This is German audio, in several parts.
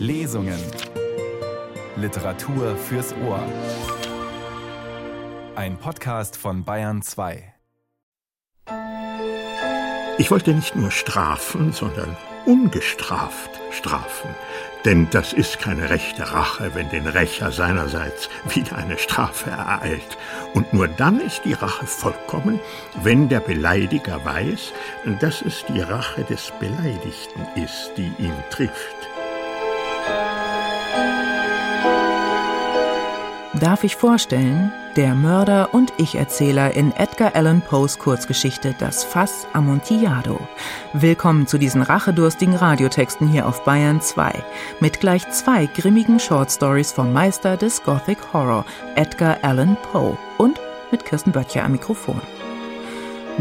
Lesungen. Literatur fürs Ohr. Ein Podcast von Bayern 2. Ich wollte nicht nur strafen, sondern ungestraft strafen. Denn das ist keine rechte Rache, wenn den Rächer seinerseits wieder eine Strafe ereilt. Und nur dann ist die Rache vollkommen, wenn der Beleidiger weiß, dass es die Rache des Beleidigten ist, die ihn trifft. Darf ich vorstellen, der Mörder und Ich-Erzähler in Edgar Allan Poes Kurzgeschichte Das Fass Amontillado. Willkommen zu diesen rachedurstigen Radiotexten hier auf Bayern 2 mit gleich zwei grimmigen Short Stories vom Meister des Gothic Horror, Edgar Allan Poe und mit Kirsten Böttcher am Mikrofon.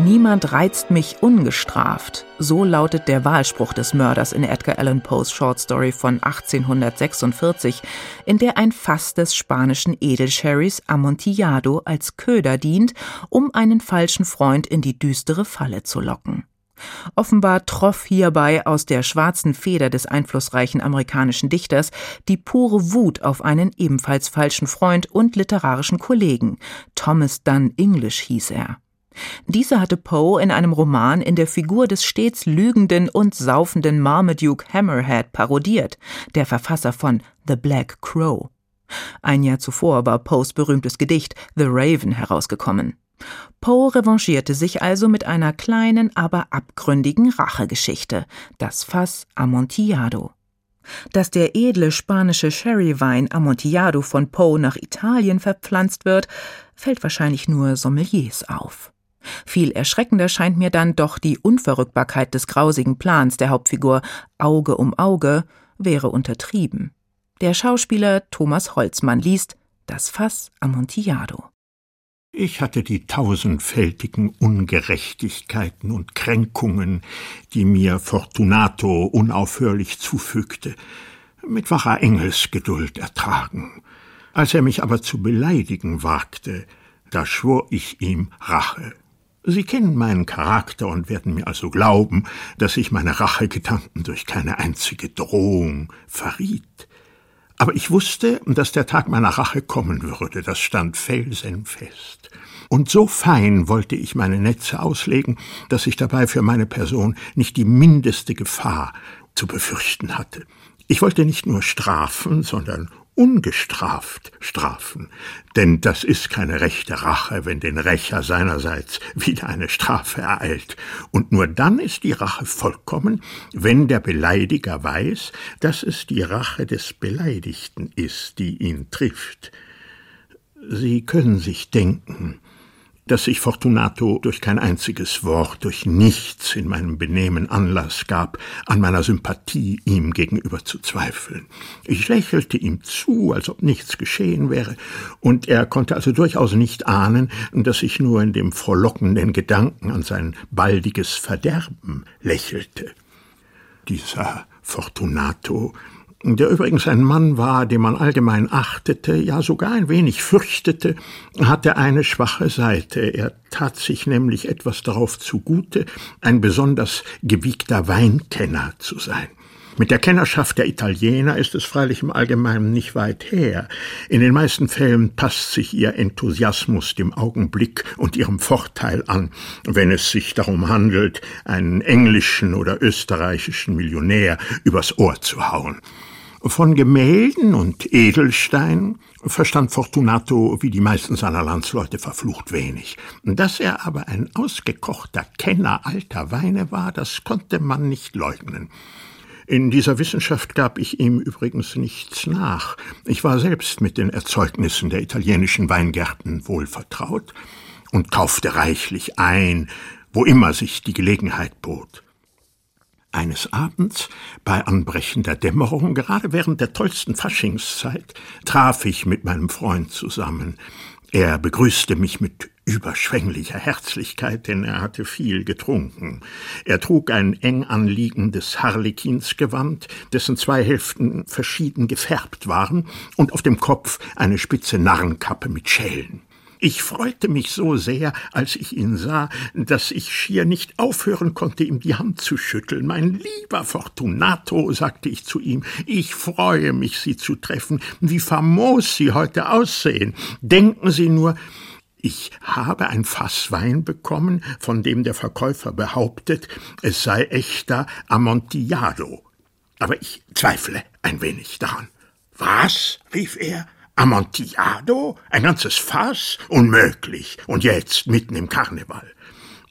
Niemand reizt mich ungestraft. So lautet der Wahlspruch des Mörders in Edgar Allan Poes Short Story von 1846, in der ein Fass des spanischen Edelsherrys Amontillado als Köder dient, um einen falschen Freund in die düstere Falle zu locken. Offenbar troff hierbei aus der schwarzen Feder des einflussreichen amerikanischen Dichters die pure Wut auf einen ebenfalls falschen Freund und literarischen Kollegen. Thomas Dunn English hieß er. Dieser hatte Poe in einem Roman in der Figur des stets lügenden und saufenden Marmaduke Hammerhead parodiert, der Verfasser von The Black Crow. Ein Jahr zuvor war Poes berühmtes Gedicht The Raven herausgekommen. Poe revanchierte sich also mit einer kleinen, aber abgründigen Rachegeschichte, das Fass Amontillado. Dass der edle spanische Sherrywein Amontillado von Poe nach Italien verpflanzt wird, fällt wahrscheinlich nur Sommeliers auf. Viel erschreckender scheint mir dann doch die Unverrückbarkeit des grausigen Plans der Hauptfigur Auge um Auge wäre untertrieben. Der Schauspieler Thomas Holzmann liest Das Fass Amontillado. Ich hatte die tausendfältigen Ungerechtigkeiten und Kränkungen, die mir Fortunato unaufhörlich zufügte, mit wacher Engelsgeduld ertragen. Als er mich aber zu beleidigen wagte, da schwor ich ihm Rache. Sie kennen meinen Charakter und werden mir also glauben, dass ich meine Rachegedanken durch keine einzige Drohung verriet. Aber ich wusste, dass der Tag meiner Rache kommen würde, das stand felsenfest. Und so fein wollte ich meine Netze auslegen, dass ich dabei für meine Person nicht die mindeste Gefahr zu befürchten hatte. Ich wollte nicht nur strafen, sondern ungestraft strafen, denn das ist keine rechte Rache, wenn den Rächer seinerseits wieder eine Strafe ereilt, und nur dann ist die Rache vollkommen, wenn der Beleidiger weiß, dass es die Rache des Beleidigten ist, die ihn trifft. Sie können sich denken, dass sich Fortunato durch kein einziges Wort, durch nichts in meinem Benehmen Anlass gab, an meiner Sympathie ihm gegenüber zu zweifeln. Ich lächelte ihm zu, als ob nichts geschehen wäre, und er konnte also durchaus nicht ahnen, dass ich nur in dem frohlockenden Gedanken an sein baldiges Verderben lächelte. Dieser Fortunato der übrigens ein Mann war, den man allgemein achtete, ja sogar ein wenig fürchtete, hatte eine schwache Seite. Er tat sich nämlich etwas darauf zugute, ein besonders gewiegter Weinkenner zu sein. Mit der Kennerschaft der Italiener ist es freilich im Allgemeinen nicht weit her. In den meisten Fällen passt sich ihr Enthusiasmus dem Augenblick und ihrem Vorteil an, wenn es sich darum handelt, einen englischen oder österreichischen Millionär übers Ohr zu hauen. Von Gemälden und Edelsteinen verstand Fortunato wie die meisten seiner Landsleute verflucht wenig. Dass er aber ein ausgekochter Kenner alter Weine war, das konnte man nicht leugnen. In dieser Wissenschaft gab ich ihm übrigens nichts nach. Ich war selbst mit den Erzeugnissen der italienischen Weingärten wohl vertraut und kaufte reichlich ein, wo immer sich die Gelegenheit bot. Eines Abends, bei anbrechender Dämmerung, gerade während der tollsten Faschingszeit, traf ich mit meinem Freund zusammen. Er begrüßte mich mit überschwänglicher Herzlichkeit, denn er hatte viel getrunken. Er trug ein eng anliegendes Harlekinsgewand, dessen zwei Hälften verschieden gefärbt waren, und auf dem Kopf eine spitze Narrenkappe mit Schellen. Ich freute mich so sehr, als ich ihn sah, dass ich schier nicht aufhören konnte, ihm die Hand zu schütteln. Mein lieber Fortunato, sagte ich zu ihm, ich freue mich, Sie zu treffen. Wie famos Sie heute aussehen. Denken Sie nur, ich habe ein Fass Wein bekommen, von dem der Verkäufer behauptet, es sei echter Amontillado. Aber ich zweifle ein wenig daran. Was? rief er. Amontillado? Ein ganzes Fass? Unmöglich. Und jetzt mitten im Karneval.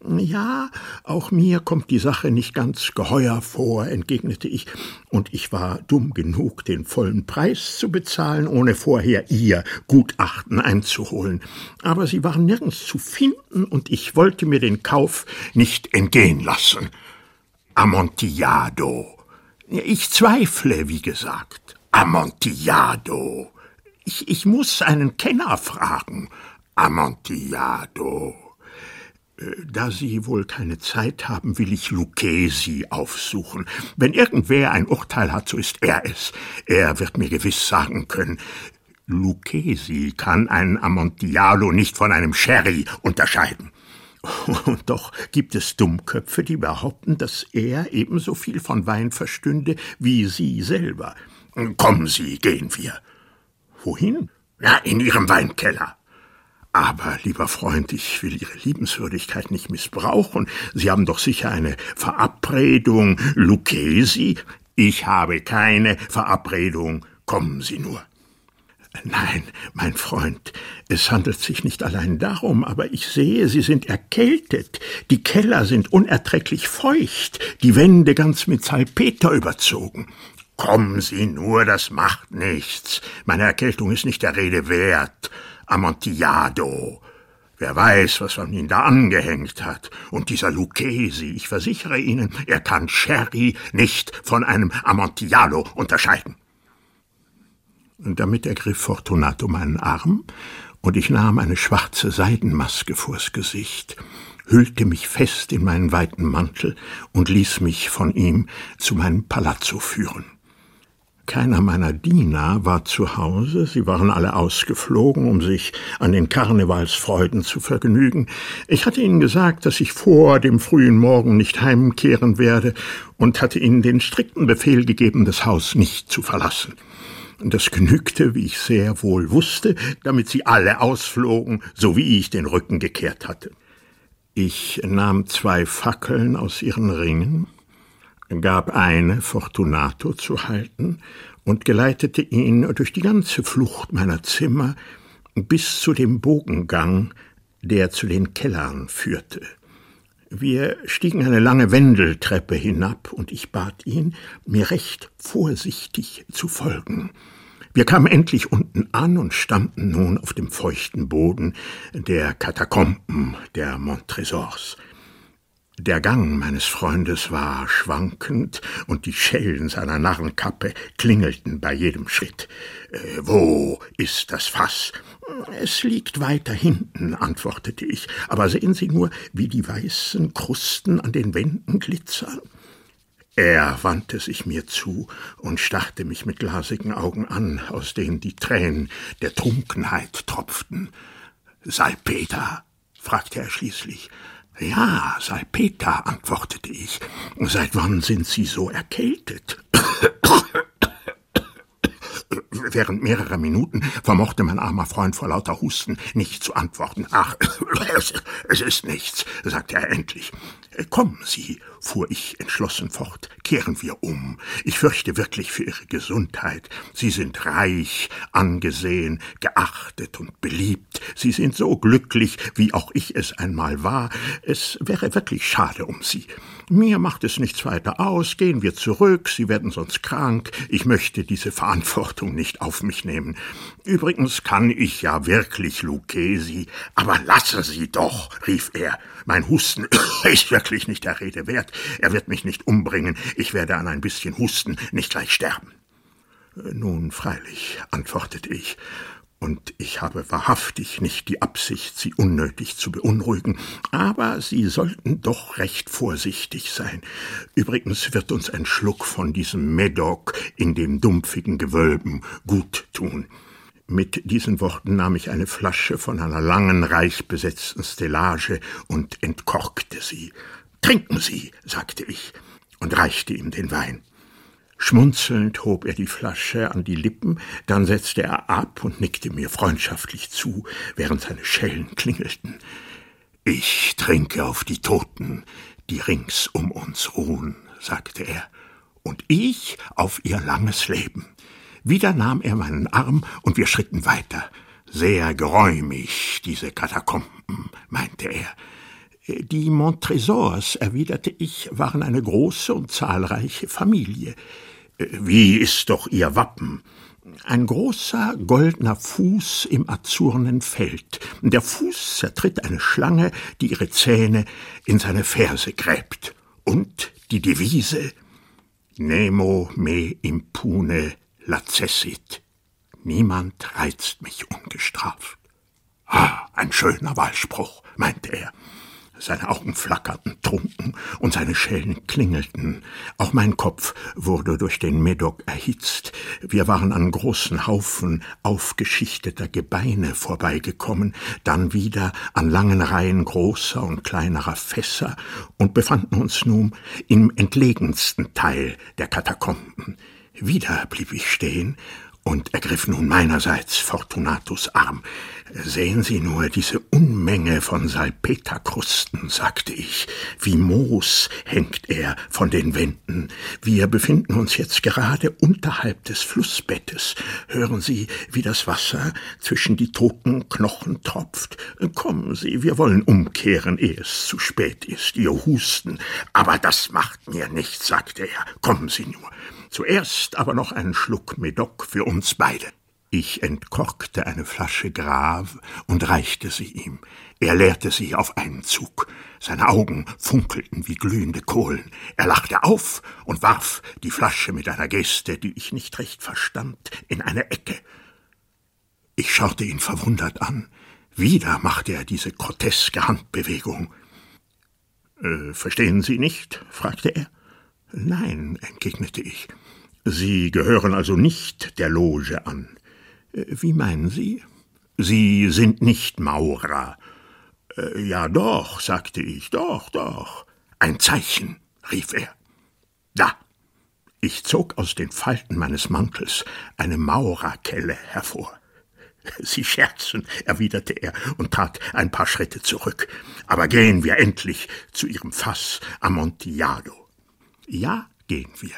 Ja, auch mir kommt die Sache nicht ganz geheuer vor, entgegnete ich, und ich war dumm genug, den vollen Preis zu bezahlen, ohne vorher ihr Gutachten einzuholen. Aber sie waren nirgends zu finden, und ich wollte mir den Kauf nicht entgehen lassen. Amontillado. Ich zweifle, wie gesagt. Amontillado. Ich, ich muss einen Kenner fragen. Amontillado. Äh, da Sie wohl keine Zeit haben, will ich Lucchesi aufsuchen. Wenn irgendwer ein Urteil hat, so ist er es. Er wird mir gewiss sagen können, Lucchesi kann ein Amontillado nicht von einem Sherry unterscheiden. Und doch gibt es Dummköpfe, die behaupten, dass er ebenso viel von Wein verstünde wie Sie selber. Kommen Sie, gehen wir. Wohin? Ja, in Ihrem Weinkeller. Aber, lieber Freund, ich will Ihre Liebenswürdigkeit nicht missbrauchen. Sie haben doch sicher eine Verabredung, Lucchesi. Ich habe keine Verabredung. Kommen Sie nur. Nein, mein Freund, es handelt sich nicht allein darum, aber ich sehe, Sie sind erkältet. Die Keller sind unerträglich feucht, die Wände ganz mit Salpeter überzogen. Kommen Sie nur, das macht nichts. Meine Erkältung ist nicht der Rede wert. Amontillado. Wer weiß, was man ihn da angehängt hat. Und dieser Lucchesi, ich versichere Ihnen, er kann Sherry nicht von einem Amontillado unterscheiden. Und damit ergriff Fortunato meinen Arm, und ich nahm eine schwarze Seidenmaske vors Gesicht, hüllte mich fest in meinen weiten Mantel und ließ mich von ihm zu meinem Palazzo führen. Keiner meiner Diener war zu Hause, sie waren alle ausgeflogen, um sich an den Karnevalsfreuden zu vergnügen. Ich hatte ihnen gesagt, dass ich vor dem frühen Morgen nicht heimkehren werde und hatte ihnen den strikten Befehl gegeben, das Haus nicht zu verlassen. Das genügte, wie ich sehr wohl wusste, damit sie alle ausflogen, so wie ich den Rücken gekehrt hatte. Ich nahm zwei Fackeln aus ihren Ringen, gab eine Fortunato zu halten und geleitete ihn durch die ganze Flucht meiner Zimmer bis zu dem Bogengang, der zu den Kellern führte. Wir stiegen eine lange Wendeltreppe hinab, und ich bat ihn, mir recht vorsichtig zu folgen. Wir kamen endlich unten an und standen nun auf dem feuchten Boden der Katakomben der Montresors. Der Gang meines Freundes war schwankend, und die Schellen seiner Narrenkappe klingelten bei jedem Schritt. Äh, wo ist das Fass? Es liegt weiter hinten, antwortete ich, aber sehen Sie nur, wie die weißen Krusten an den Wänden glitzern. Er wandte sich mir zu und starrte mich mit glasigen Augen an, aus denen die Tränen der Trunkenheit tropften. Salpeter? fragte er schließlich. Ja, Salpeter, antwortete ich. Seit wann sind Sie so erkältet? Während mehrerer Minuten vermochte mein armer Freund vor lauter Husten nicht zu antworten. Ach, es, ist nichts, sagte er endlich. Kommen Sie, fuhr ich entschlossen fort, kehren wir um. Ich fürchte wirklich für Ihre Gesundheit. Sie sind reich, angesehen, geachtet und beliebt. Sie sind so glücklich, wie auch ich es einmal war. Es wäre wirklich schade um Sie. Mir macht es nichts weiter aus. Gehen wir zurück. Sie werden sonst krank. Ich möchte diese Verantwortung nicht auf mich nehmen. Übrigens kann ich ja wirklich Lucchesi. Aber lasse Sie doch, rief er. Mein Husten ist wirklich nicht der Rede wert. Er wird mich nicht umbringen. Ich werde an ein bisschen Husten nicht gleich sterben. Nun, freilich, antwortete ich, und ich habe wahrhaftig nicht die Absicht, Sie unnötig zu beunruhigen, aber Sie sollten doch recht vorsichtig sein. Übrigens wird uns ein Schluck von diesem Medoc in dem dumpfigen Gewölben gut tun. Mit diesen Worten nahm ich eine Flasche von einer langen, reich besetzten Stellage und entkorkte sie. Trinken Sie, sagte ich und reichte ihm den Wein. Schmunzelnd hob er die Flasche an die Lippen, dann setzte er ab und nickte mir freundschaftlich zu, während seine Schellen klingelten. Ich trinke auf die Toten, die rings um uns ruhen, sagte er, und ich auf ihr langes Leben. Wieder nahm er meinen Arm und wir schritten weiter. Sehr geräumig, diese Katakomben, meinte er. Die Montresors, erwiderte ich, waren eine große und zahlreiche Familie. Wie ist doch ihr Wappen? Ein großer goldener Fuß im azurnen Feld. Der Fuß zertritt eine Schlange, die ihre Zähne in seine Ferse gräbt. Und die Devise Nemo me impune lacessit. Niemand reizt mich ungestraft. Ah, ein schöner Wahlspruch, meinte er. Seine Augen flackerten trunken und seine Schellen klingelten. Auch mein Kopf wurde durch den Medoc erhitzt. Wir waren an großen Haufen aufgeschichteter Gebeine vorbeigekommen, dann wieder an langen Reihen großer und kleinerer Fässer und befanden uns nun im entlegensten Teil der Katakomben. Wieder blieb ich stehen und ergriff nun meinerseits Fortunatus Arm. Sehen Sie nur diese Unmenge von Salpeterkrusten, sagte ich. Wie Moos hängt er von den Wänden. Wir befinden uns jetzt gerade unterhalb des Flussbettes. Hören Sie, wie das Wasser zwischen die toten Knochen tropft. Kommen Sie, wir wollen umkehren, ehe es zu spät ist. Ihr Husten. Aber das macht mir nichts, sagte er. Kommen Sie nur. Zuerst aber noch einen Schluck Medoc für uns beide. Ich entkorkte eine Flasche Grave und reichte sie ihm. Er leerte sie auf einen Zug. Seine Augen funkelten wie glühende Kohlen. Er lachte auf und warf die Flasche mit einer Geste, die ich nicht recht verstand, in eine Ecke. Ich schaute ihn verwundert an. Wieder machte er diese groteske Handbewegung. Äh, verstehen Sie nicht? fragte er. Nein, entgegnete ich. Sie gehören also nicht der Loge an. Äh, wie meinen Sie? Sie sind nicht Maurer. Äh, ja doch, sagte ich, doch, doch. Ein Zeichen, rief er. Da. Ich zog aus den Falten meines Mantels eine Maurerkelle hervor. Sie scherzen, erwiderte er und trat ein paar Schritte zurück. Aber gehen wir endlich zu Ihrem Fass Amontillado. Ja, gehen wir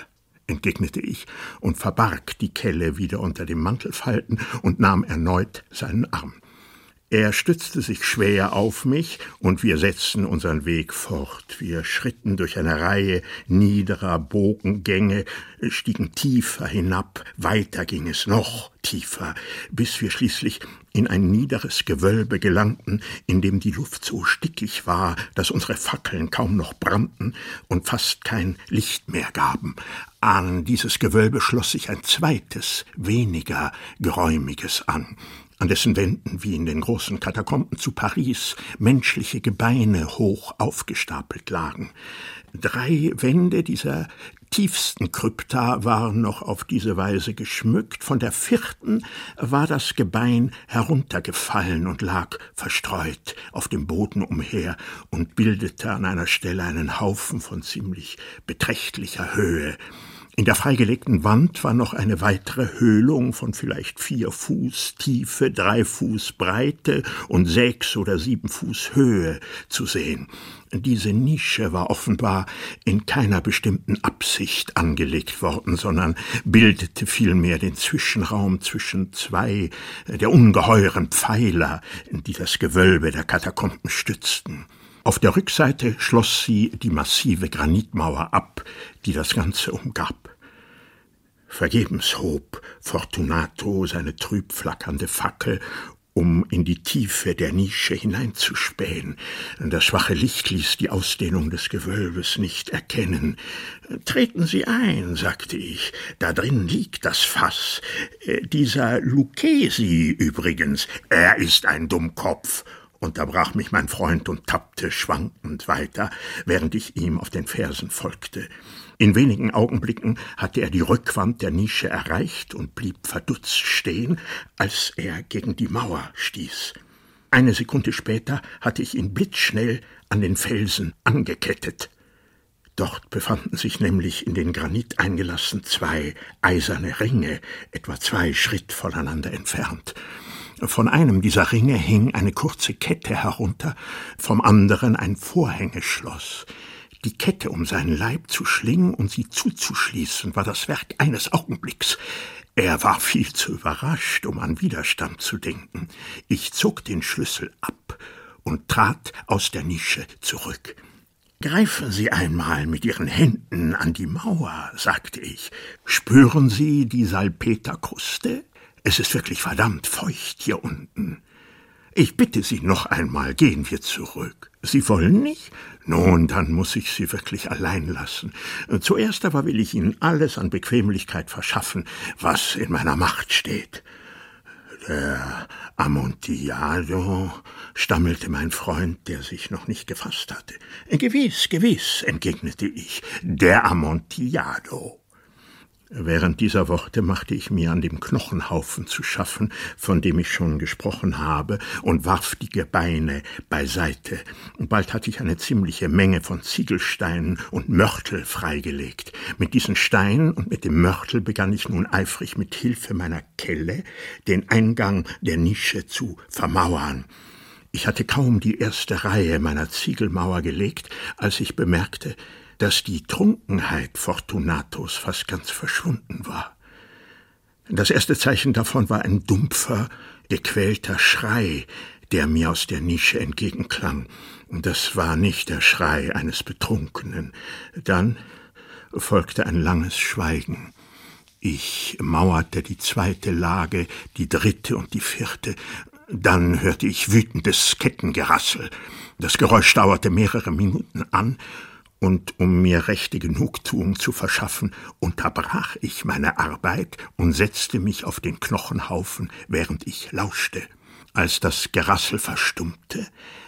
entgegnete ich und verbarg die Kelle wieder unter dem Mantelfalten und nahm erneut seinen Arm. Er stützte sich schwer auf mich, und wir setzten unseren Weg fort. Wir schritten durch eine Reihe niederer Bogengänge, stiegen tiefer hinab, weiter ging es noch tiefer, bis wir schließlich in ein niederes Gewölbe gelangten, in dem die Luft so stickig war, dass unsere Fackeln kaum noch brannten und fast kein Licht mehr gaben. An dieses Gewölbe schloss sich ein zweites, weniger geräumiges an an dessen Wänden wie in den großen Katakomben zu Paris menschliche Gebeine hoch aufgestapelt lagen. Drei Wände dieser tiefsten Krypta waren noch auf diese Weise geschmückt, von der vierten war das Gebein heruntergefallen und lag verstreut auf dem Boden umher und bildete an einer Stelle einen Haufen von ziemlich beträchtlicher Höhe. In der freigelegten Wand war noch eine weitere Höhlung von vielleicht vier Fuß Tiefe, drei Fuß Breite und sechs oder sieben Fuß Höhe zu sehen. Diese Nische war offenbar in keiner bestimmten Absicht angelegt worden, sondern bildete vielmehr den Zwischenraum zwischen zwei der ungeheuren Pfeiler, die das Gewölbe der Katakomben stützten. Auf der Rückseite schloss sie die massive Granitmauer ab, die das Ganze umgab. Vergebens hob Fortunato seine trüb flackernde Fackel, um in die Tiefe der Nische hineinzuspähen. Das schwache Licht ließ die Ausdehnung des Gewölbes nicht erkennen. Treten Sie ein, sagte ich, da drin liegt das Fass. Äh, dieser Lucchesi übrigens, er ist ein Dummkopf, unterbrach mich mein Freund und tappte schwankend weiter, während ich ihm auf den Fersen folgte. In wenigen Augenblicken hatte er die Rückwand der Nische erreicht und blieb verdutzt stehen, als er gegen die Mauer stieß. Eine Sekunde später hatte ich ihn blitzschnell an den Felsen angekettet. Dort befanden sich nämlich in den Granit eingelassen zwei eiserne Ringe, etwa zwei Schritt voneinander entfernt. Von einem dieser Ringe hing eine kurze Kette herunter, vom anderen ein Vorhängeschloss. Die Kette um seinen Leib zu schlingen und sie zuzuschließen, war das Werk eines Augenblicks. Er war viel zu überrascht, um an Widerstand zu denken. Ich zog den Schlüssel ab und trat aus der Nische zurück. Greifen Sie einmal mit Ihren Händen an die Mauer, sagte ich. Spüren Sie die Salpeterkruste? Es ist wirklich verdammt feucht hier unten. Ich bitte Sie noch einmal, gehen wir zurück. Sie wollen nicht? Nun, dann muss ich Sie wirklich allein lassen. Zuerst aber will ich Ihnen alles an Bequemlichkeit verschaffen, was in meiner Macht steht. Der Amontillado, stammelte mein Freund, der sich noch nicht gefasst hatte. Gewiss, gewiss, entgegnete ich, der Amontillado. Während dieser Worte machte ich mir an dem Knochenhaufen zu schaffen, von dem ich schon gesprochen habe, und warf die Gebeine beiseite. Bald hatte ich eine ziemliche Menge von Ziegelsteinen und Mörtel freigelegt. Mit diesen Steinen und mit dem Mörtel begann ich nun eifrig mit Hilfe meiner Kelle den Eingang der Nische zu vermauern. Ich hatte kaum die erste Reihe meiner Ziegelmauer gelegt, als ich bemerkte, dass die Trunkenheit Fortunatos fast ganz verschwunden war. Das erste Zeichen davon war ein dumpfer, gequälter Schrei, der mir aus der Nische entgegenklang. Das war nicht der Schrei eines Betrunkenen. Dann folgte ein langes Schweigen. Ich mauerte die zweite Lage, die dritte und die vierte. Dann hörte ich wütendes Kettengerassel. Das Geräusch dauerte mehrere Minuten an, und um mir rechte Genugtuung zu verschaffen, unterbrach ich meine Arbeit und setzte mich auf den Knochenhaufen, während ich lauschte. Als das Gerassel verstummte,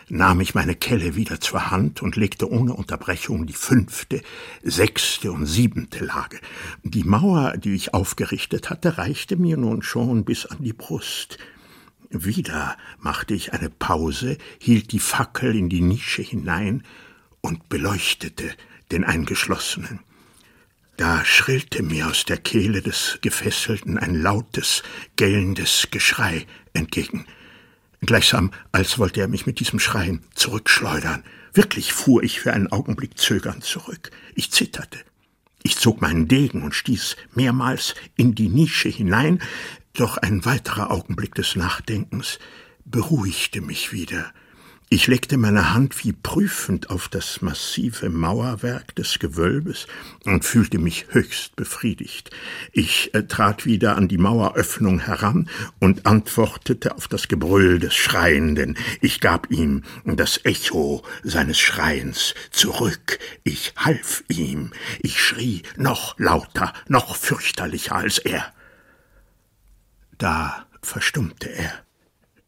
nahm ich meine Kelle wieder zur Hand und legte ohne Unterbrechung die fünfte, sechste und siebente Lage. Die Mauer, die ich aufgerichtet hatte, reichte mir nun schon bis an die Brust. Wieder machte ich eine Pause, hielt die Fackel in die Nische hinein und beleuchtete den Eingeschlossenen. Da schrillte mir aus der Kehle des Gefesselten ein lautes, gellendes Geschrei entgegen. Gleichsam, als wollte er mich mit diesem Schreien zurückschleudern. Wirklich fuhr ich für einen Augenblick zögernd zurück. Ich zitterte. Ich zog meinen Degen und stieß mehrmals in die Nische hinein, doch ein weiterer Augenblick des Nachdenkens beruhigte mich wieder. Ich legte meine Hand wie prüfend auf das massive Mauerwerk des Gewölbes und fühlte mich höchst befriedigt. Ich äh, trat wieder an die Maueröffnung heran und antwortete auf das Gebrüll des Schreienden. Ich gab ihm das Echo seines Schreiens zurück. Ich half ihm. Ich schrie noch lauter, noch fürchterlicher als er. Da verstummte er.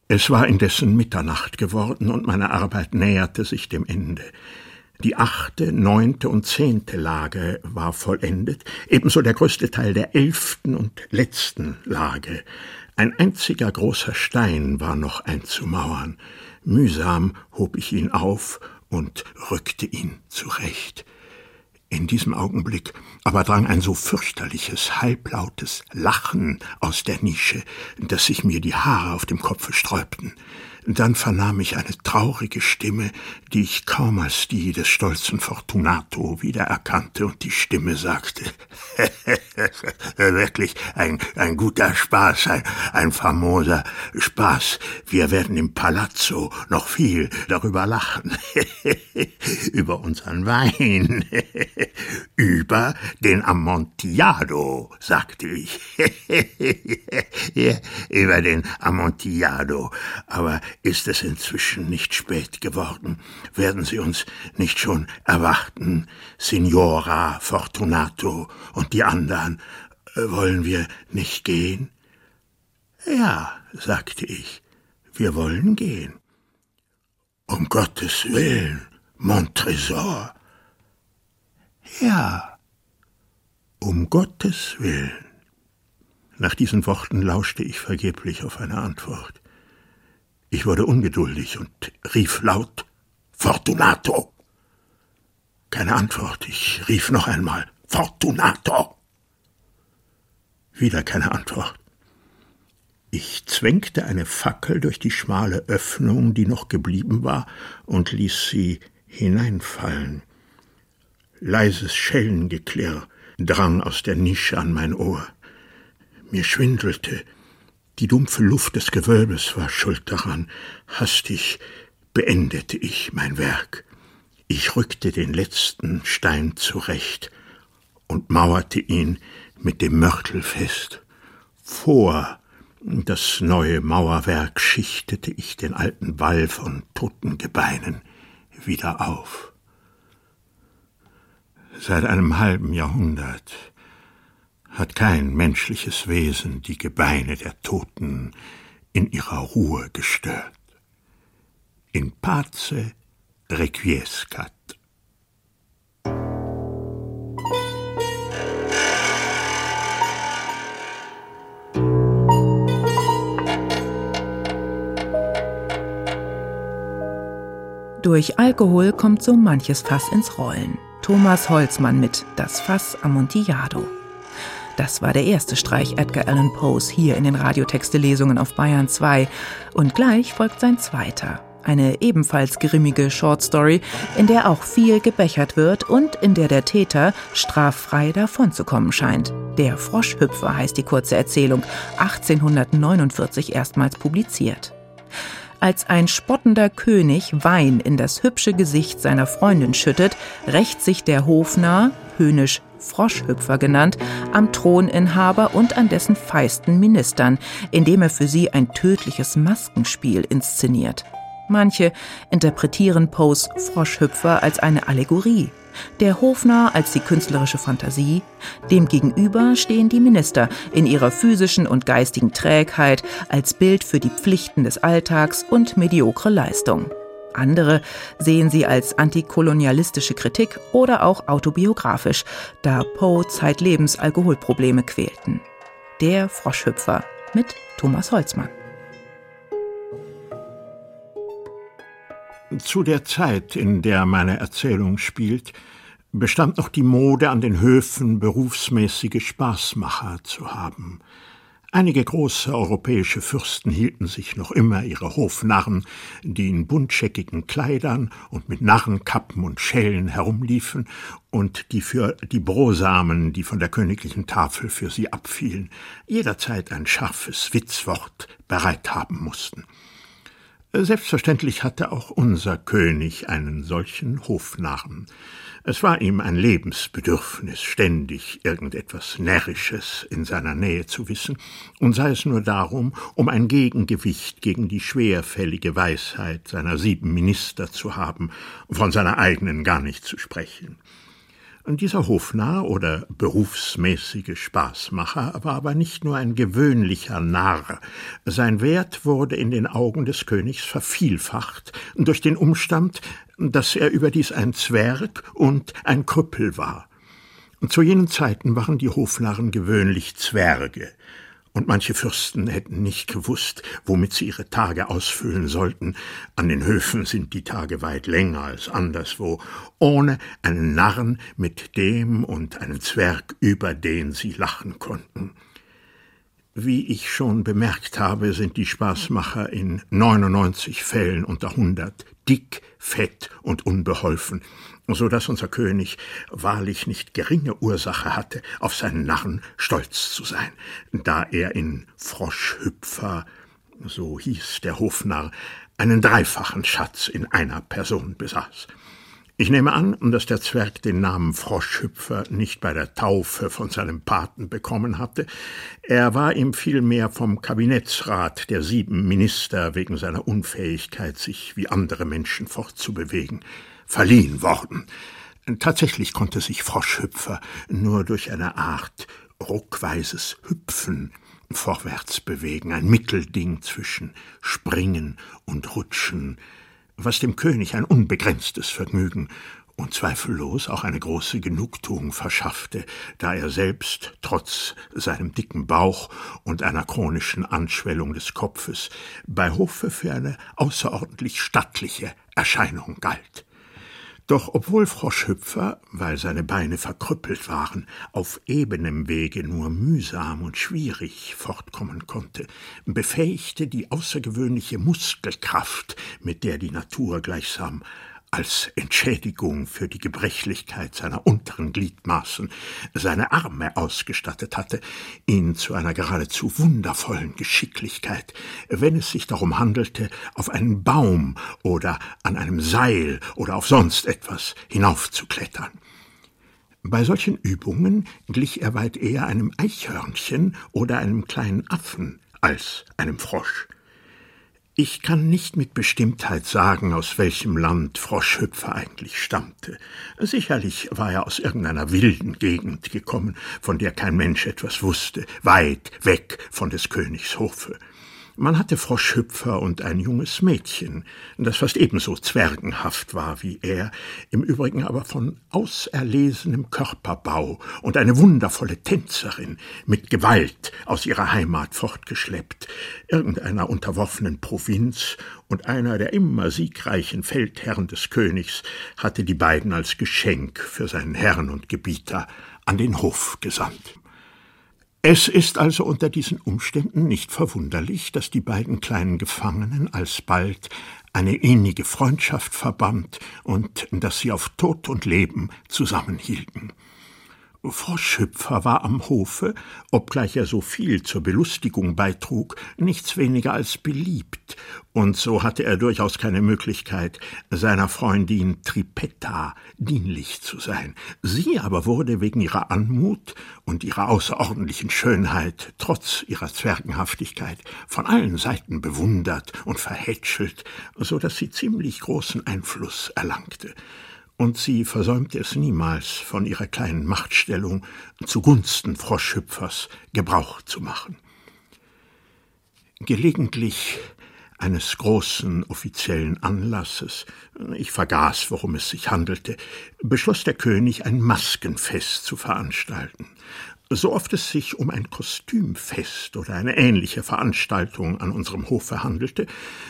Es war indessen Mitternacht geworden und meine Arbeit näherte sich dem Ende. Die achte, neunte und zehnte Lage war vollendet, ebenso der größte Teil der elften und letzten Lage. Ein einziger großer Stein war noch einzumauern. Mühsam hob ich ihn auf und rückte ihn zurecht. In diesem Augenblick aber drang ein so fürchterliches, halblautes Lachen aus der Nische, dass sich mir die Haare auf dem Kopfe sträubten. Dann vernahm ich eine traurige Stimme, die ich kaum als die des stolzen Fortunato wiedererkannte, und die Stimme sagte, wirklich ein, ein guter Spaß, ein, ein famoser Spaß. Wir werden im Palazzo noch viel darüber lachen. über unseren Wein. über den Amontillado, sagte ich. über den Amontillado. Aber ist es inzwischen nicht spät geworden? Werden Sie uns nicht schon erwarten, Signora Fortunato und die anderen? Äh, wollen wir nicht gehen? Ja, sagte ich, wir wollen gehen. Um Gottes Willen, Montrésor. Ja, Um Gottes Willen. Nach diesen Worten lauschte ich vergeblich auf eine Antwort. Ich wurde ungeduldig und rief laut Fortunato. Keine Antwort. Ich rief noch einmal Fortunato. Wieder keine Antwort. Ich zwängte eine Fackel durch die schmale Öffnung, die noch geblieben war, und ließ sie hineinfallen. Leises Schellengeklirr drang aus der Nische an mein Ohr. Mir schwindelte, die dumpfe Luft des Gewölbes war schuld daran. Hastig beendete ich mein Werk. Ich rückte den letzten Stein zurecht und mauerte ihn mit dem Mörtel fest. Vor das neue Mauerwerk schichtete ich den alten Wall von toten Gebeinen wieder auf. Seit einem halben Jahrhundert hat kein menschliches Wesen die Gebeine der Toten in ihrer Ruhe gestört. In pace requiescat. Durch Alkohol kommt so manches Fass ins Rollen. Thomas Holzmann mit Das Fass Amontillado. Das war der erste Streich Edgar Allan Poes hier in den Radiotexte-Lesungen auf Bayern 2. Und gleich folgt sein zweiter. Eine ebenfalls grimmige Shortstory, in der auch viel gebechert wird und in der der Täter straffrei davonzukommen scheint. Der Froschhüpfer heißt die kurze Erzählung, 1849 erstmals publiziert. Als ein spottender König Wein in das hübsche Gesicht seiner Freundin schüttet, rächt sich der Hofnarr, höhnisch Froschhüpfer genannt, am Throninhaber und an dessen feisten Ministern, indem er für sie ein tödliches Maskenspiel inszeniert. Manche interpretieren Poes Froschhüpfer als eine Allegorie, der Hofnarr als die künstlerische Fantasie, demgegenüber stehen die Minister in ihrer physischen und geistigen Trägheit als Bild für die Pflichten des Alltags und mediokre Leistung. Andere sehen sie als antikolonialistische Kritik oder auch autobiografisch, da Poe zeitlebens Alkoholprobleme quälten. Der Froschhüpfer mit Thomas Holzmann. Zu der Zeit, in der meine Erzählung spielt, bestand noch die Mode, an den Höfen berufsmäßige Spaßmacher zu haben. Einige große europäische Fürsten hielten sich noch immer ihre Hofnarren, die in buntscheckigen Kleidern und mit Narrenkappen und Schellen herumliefen und die für die Brosamen, die von der königlichen Tafel für sie abfielen, jederzeit ein scharfes Witzwort bereit haben mussten. Selbstverständlich hatte auch unser König einen solchen Hofnarren. Es war ihm ein Lebensbedürfnis, ständig irgendetwas Närrisches in seiner Nähe zu wissen, und sei es nur darum, um ein Gegengewicht gegen die schwerfällige Weisheit seiner sieben Minister zu haben, von seiner eigenen gar nicht zu sprechen. Dieser Hofnarr oder berufsmäßige Spaßmacher war aber nicht nur ein gewöhnlicher Narr. Sein Wert wurde in den Augen des Königs vervielfacht durch den Umstand, dass er überdies ein Zwerg und ein Krüppel war. Zu jenen Zeiten waren die Hofnarren gewöhnlich Zwerge, und manche Fürsten hätten nicht gewusst, womit sie ihre Tage ausfüllen sollten. An den Höfen sind die Tage weit länger als anderswo, ohne einen Narren mit dem und einen Zwerg, über den sie lachen konnten. Wie ich schon bemerkt habe, sind die Spaßmacher in 99 Fällen unter 100 dick, fett und unbeholfen, so dass unser König wahrlich nicht geringe Ursache hatte, auf seinen Narren stolz zu sein, da er in Froschhüpfer, so hieß der Hofnarr, einen dreifachen Schatz in einer Person besaß. Ich nehme an, dass der Zwerg den Namen Froschhüpfer nicht bei der Taufe von seinem Paten bekommen hatte. Er war ihm vielmehr vom Kabinettsrat der sieben Minister wegen seiner Unfähigkeit, sich wie andere Menschen fortzubewegen, verliehen worden. Tatsächlich konnte sich Froschhüpfer nur durch eine Art ruckweises Hüpfen vorwärts bewegen, ein Mittelding zwischen Springen und Rutschen, was dem König ein unbegrenztes Vergnügen und zweifellos auch eine große Genugtuung verschaffte, da er selbst trotz seinem dicken Bauch und einer chronischen Anschwellung des Kopfes bei Hofe für eine außerordentlich stattliche Erscheinung galt. Doch obwohl Froschhüpfer, weil seine Beine verkrüppelt waren, auf ebenem Wege nur mühsam und schwierig fortkommen konnte, befähigte die außergewöhnliche Muskelkraft, mit der die Natur gleichsam als Entschädigung für die Gebrechlichkeit seiner unteren Gliedmaßen seine Arme ausgestattet hatte, ihn zu einer geradezu wundervollen Geschicklichkeit, wenn es sich darum handelte, auf einen Baum oder an einem Seil oder auf sonst etwas hinaufzuklettern. Bei solchen Übungen glich er weit eher einem Eichhörnchen oder einem kleinen Affen als einem Frosch. Ich kann nicht mit Bestimmtheit sagen, aus welchem Land Froschhüpfer eigentlich stammte. Sicherlich war er aus irgendeiner wilden Gegend gekommen, von der kein Mensch etwas wusste, weit weg von des Königs Hofe. Man hatte Froschhüpfer und ein junges Mädchen, das fast ebenso zwergenhaft war wie er, im Übrigen aber von auserlesenem Körperbau und eine wundervolle Tänzerin, mit Gewalt aus ihrer Heimat fortgeschleppt, irgendeiner unterworfenen Provinz, und einer der immer siegreichen Feldherren des Königs hatte die beiden als Geschenk für seinen Herrn und Gebieter an den Hof gesandt. Es ist also unter diesen Umständen nicht verwunderlich, dass die beiden kleinen Gefangenen alsbald eine innige Freundschaft verband und dass sie auf Tod und Leben zusammenhielten. Froschhüpfer war am Hofe, obgleich er so viel zur Belustigung beitrug, nichts weniger als beliebt, und so hatte er durchaus keine Möglichkeit, seiner Freundin Tripetta dienlich zu sein. Sie aber wurde wegen ihrer Anmut und ihrer außerordentlichen Schönheit, trotz ihrer Zwergenhaftigkeit, von allen Seiten bewundert und verhätschelt, so dass sie ziemlich großen Einfluss erlangte und sie versäumte es niemals, von ihrer kleinen Machtstellung zugunsten Froschhüpfers Gebrauch zu machen. Gelegentlich eines großen offiziellen Anlasses, ich vergaß, worum es sich handelte, beschloss der König ein Maskenfest zu veranstalten, so oft es sich um ein Kostümfest oder eine ähnliche Veranstaltung an unserem Hofe handelte,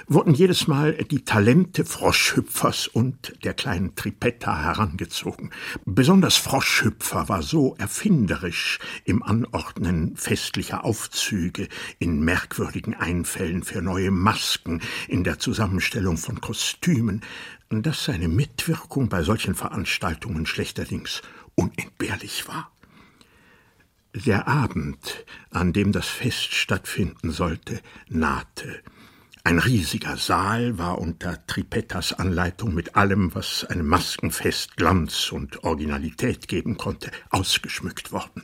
wurden jedes Mal die Talente Froschhüpfers und der kleinen Tripetta herangezogen. Besonders Froschhüpfer war so erfinderisch im Anordnen festlicher Aufzüge, in merkwürdigen Einfällen für neue Masken, in der Zusammenstellung von Kostümen, dass seine Mitwirkung bei solchen Veranstaltungen schlechterdings unentbehrlich war. Der Abend, an dem das Fest stattfinden sollte, nahte. Ein riesiger Saal war unter Tripettas Anleitung mit allem, was einem Maskenfest Glanz und Originalität geben konnte, ausgeschmückt worden.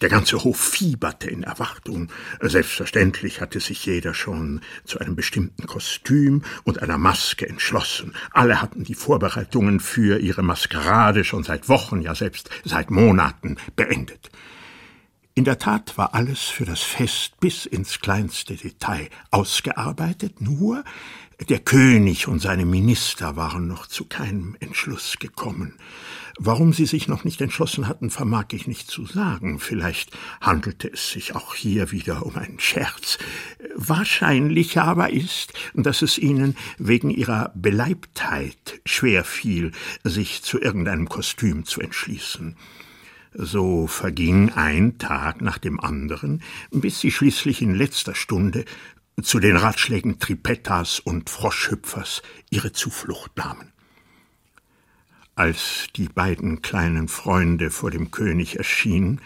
Der ganze Hof fieberte in Erwartung. Selbstverständlich hatte sich jeder schon zu einem bestimmten Kostüm und einer Maske entschlossen. Alle hatten die Vorbereitungen für ihre Maskerade schon seit Wochen, ja selbst seit Monaten beendet. In der Tat war alles für das Fest bis ins kleinste Detail ausgearbeitet, nur der König und seine Minister waren noch zu keinem Entschluss gekommen. Warum sie sich noch nicht entschlossen hatten, vermag ich nicht zu sagen. Vielleicht handelte es sich auch hier wieder um einen Scherz. Wahrscheinlich aber ist, dass es ihnen wegen ihrer Beleibtheit schwer fiel, sich zu irgendeinem Kostüm zu entschließen. So verging ein Tag nach dem anderen, bis sie schließlich in letzter Stunde zu den Ratschlägen Tripettas und Froschhüpfers ihre Zuflucht nahmen. Als die beiden kleinen Freunde vor dem König erschienen,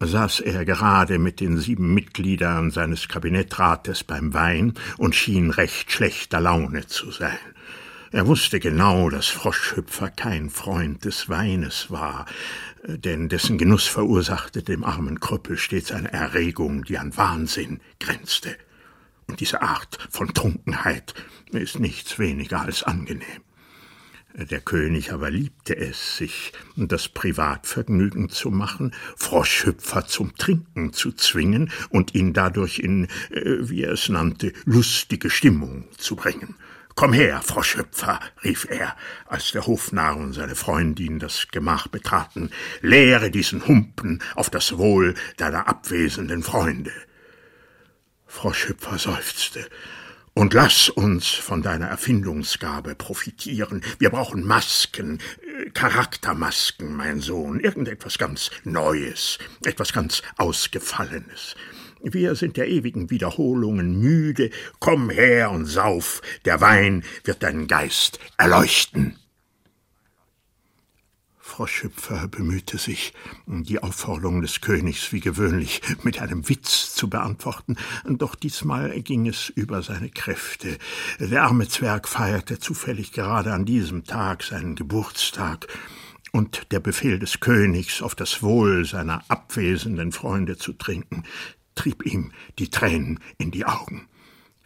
saß er gerade mit den sieben Mitgliedern seines Kabinettrates beim Wein und schien recht schlechter Laune zu sein. Er wusste genau, dass Froschhüpfer kein Freund des Weines war, denn dessen Genuss verursachte dem armen Krüppel stets eine Erregung, die an Wahnsinn grenzte. Und diese Art von Trunkenheit ist nichts weniger als angenehm. Der König aber liebte es, sich das Privatvergnügen zu machen, Froschhüpfer zum Trinken zu zwingen und ihn dadurch in, äh, wie er es nannte, lustige Stimmung zu bringen. Komm her, Frau Schöpfer, rief er, als der Hofnarr und seine Freundin das Gemach betraten, lehre diesen Humpen auf das Wohl deiner abwesenden Freunde. Frau Schöpfer seufzte. Und lass uns von deiner Erfindungsgabe profitieren. Wir brauchen Masken, äh, Charaktermasken, mein Sohn, irgendetwas ganz Neues, etwas ganz Ausgefallenes. Wir sind der ewigen Wiederholungen müde. Komm her und sauf, der Wein wird deinen Geist erleuchten. Frau Schüpfer bemühte sich, die Aufforderung des Königs wie gewöhnlich mit einem Witz zu beantworten, doch diesmal ging es über seine Kräfte. Der arme Zwerg feierte zufällig gerade an diesem Tag seinen Geburtstag, und der Befehl des Königs, auf das Wohl seiner abwesenden Freunde zu trinken, trieb ihm die Tränen in die Augen.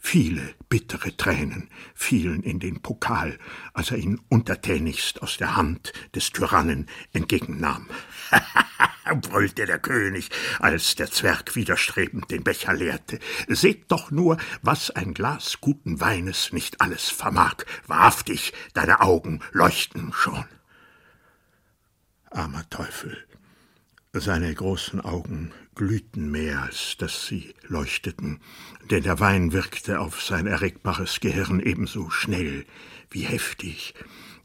Viele bittere Tränen fielen in den Pokal, als er ihn untertänigst aus der Hand des Tyrannen entgegennahm. brüllte der König, als der Zwerg widerstrebend den Becher leerte. Seht doch nur, was ein Glas guten Weines nicht alles vermag. Wahrhaftig, deine Augen leuchten schon. Armer Teufel, seine großen Augen glühten mehr, als dass sie leuchteten, denn der Wein wirkte auf sein erregbares Gehirn ebenso schnell wie heftig,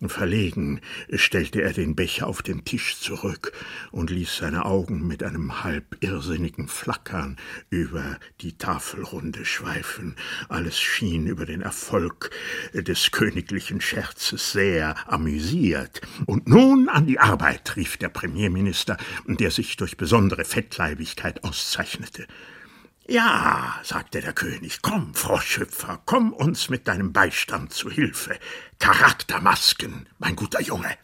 Verlegen stellte er den Becher auf den Tisch zurück und ließ seine Augen mit einem halb irrsinnigen Flackern über die Tafelrunde schweifen. Alles schien über den Erfolg des königlichen Scherzes sehr amüsiert. Und nun an die Arbeit, rief der Premierminister, der sich durch besondere Fettleibigkeit auszeichnete. Ja, sagte der König, komm, Froschhüpfer, komm uns mit deinem Beistand zu Hilfe. Charaktermasken, mein guter Junge.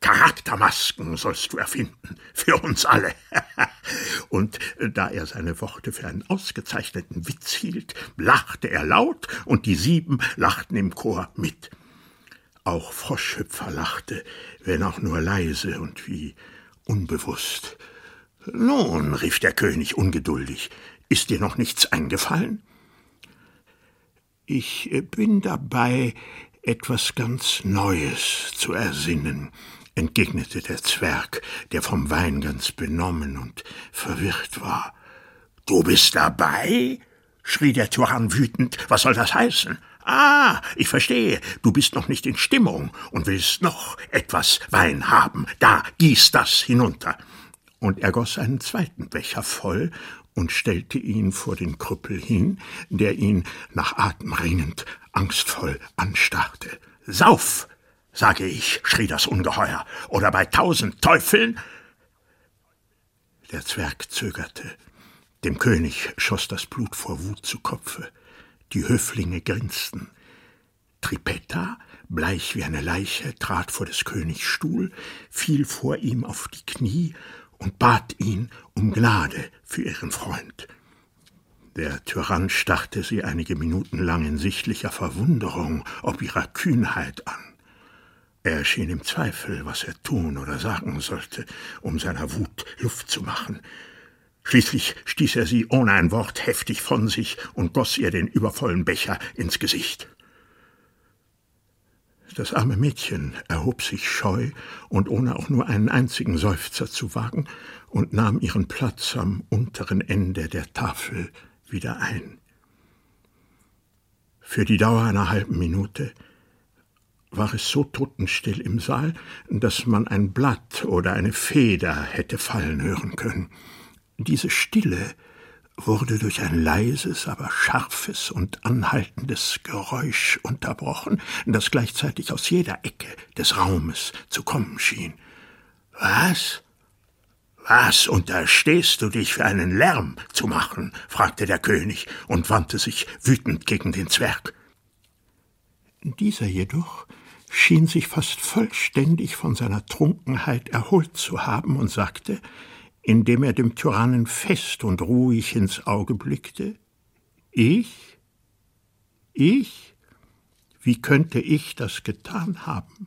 Charaktermasken sollst du erfinden, für uns alle. und da er seine Worte für einen ausgezeichneten Witz hielt, lachte er laut, und die sieben lachten im Chor mit. Auch Froschhüpfer lachte, wenn auch nur leise und wie unbewusst. Nun, rief der König ungeduldig, ist dir noch nichts eingefallen? Ich bin dabei, etwas ganz Neues zu ersinnen, entgegnete der Zwerg, der vom Wein ganz benommen und verwirrt war. Du bist dabei? schrie der Tyrann wütend. Was soll das heißen? Ah, ich verstehe. Du bist noch nicht in Stimmung und willst noch etwas Wein haben. Da, gieß das hinunter. Und er goss einen zweiten Becher voll und stellte ihn vor den Krüppel hin, der ihn nach Atem ringend angstvoll anstarrte. Sauf, sage ich, schrie das Ungeheuer, oder bei tausend Teufeln. Der Zwerg zögerte. Dem König schoss das Blut vor Wut zu Kopfe. Die Höflinge grinsten. Tripetta, bleich wie eine Leiche, trat vor des Königs Stuhl, fiel vor ihm auf die Knie und bat ihn um Gnade für ihren Freund. Der Tyrann starrte sie einige Minuten lang in sichtlicher Verwunderung ob ihrer Kühnheit an. Er schien im Zweifel, was er tun oder sagen sollte, um seiner Wut Luft zu machen. Schließlich stieß er sie ohne ein Wort heftig von sich und goss ihr den übervollen Becher ins Gesicht. Das arme Mädchen erhob sich scheu und ohne auch nur einen einzigen Seufzer zu wagen und nahm ihren Platz am unteren Ende der Tafel wieder ein. Für die Dauer einer halben Minute war es so totenstill im Saal, dass man ein Blatt oder eine Feder hätte fallen hören können. Diese Stille wurde durch ein leises, aber scharfes und anhaltendes Geräusch unterbrochen, das gleichzeitig aus jeder Ecke des Raumes zu kommen schien. Was? Was unterstehst du dich für einen Lärm zu machen? fragte der König und wandte sich wütend gegen den Zwerg. Dieser jedoch schien sich fast vollständig von seiner Trunkenheit erholt zu haben und sagte, indem er dem Tyrannen fest und ruhig ins Auge blickte. Ich? Ich? Wie könnte ich das getan haben?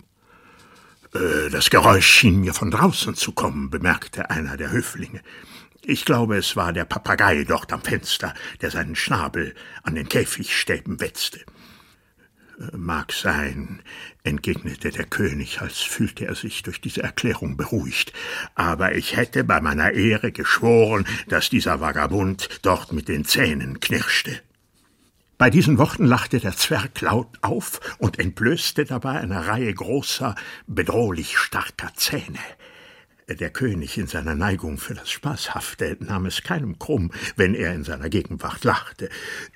Äh, das Geräusch schien mir von draußen zu kommen, bemerkte einer der Höflinge. Ich glaube, es war der Papagei dort am Fenster, der seinen Schnabel an den Käfigstäben wetzte. Mag sein, entgegnete der König, als fühlte er sich durch diese Erklärung beruhigt, aber ich hätte bei meiner Ehre geschworen, dass dieser Vagabund dort mit den Zähnen knirschte. Bei diesen Worten lachte der Zwerg laut auf und entblößte dabei eine Reihe großer, bedrohlich starker Zähne. Der König in seiner Neigung für das Spaßhafte nahm es keinem krumm, wenn er in seiner Gegenwart lachte.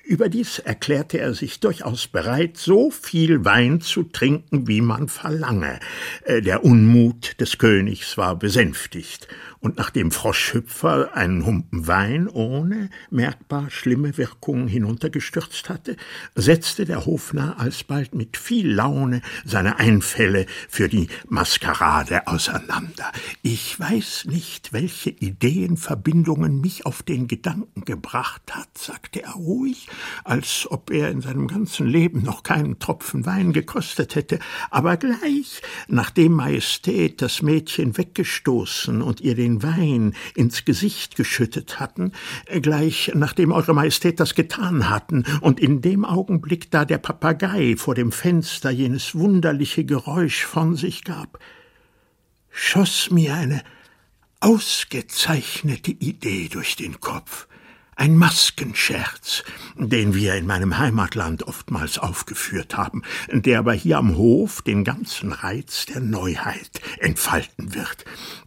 Überdies erklärte er sich durchaus bereit, so viel Wein zu trinken, wie man verlange. Der Unmut des Königs war besänftigt, und nachdem Froschhüpfer einen Humpen Wein ohne merkbar schlimme Wirkungen hinuntergestürzt hatte, setzte der Hofnarr alsbald mit viel Laune seine Einfälle für die Maskerade auseinander. Ich weiß nicht, welche Ideenverbindungen mich auf den Gedanken gebracht hat, sagte er ruhig, als ob er in seinem ganzen Leben noch keinen Tropfen Wein gekostet hätte, aber gleich, nachdem Majestät das Mädchen weggestoßen und ihr den Wein ins Gesicht geschüttet hatten, gleich nachdem Eure Majestät das getan hatten, und in dem Augenblick, da der Papagei vor dem Fenster jenes wunderliche Geräusch von sich gab, schoss mir eine ausgezeichnete Idee durch den Kopf ein Maskenscherz, den wir in meinem Heimatland oftmals aufgeführt haben, der aber hier am Hof den ganzen Reiz der Neuheit entfalten wird.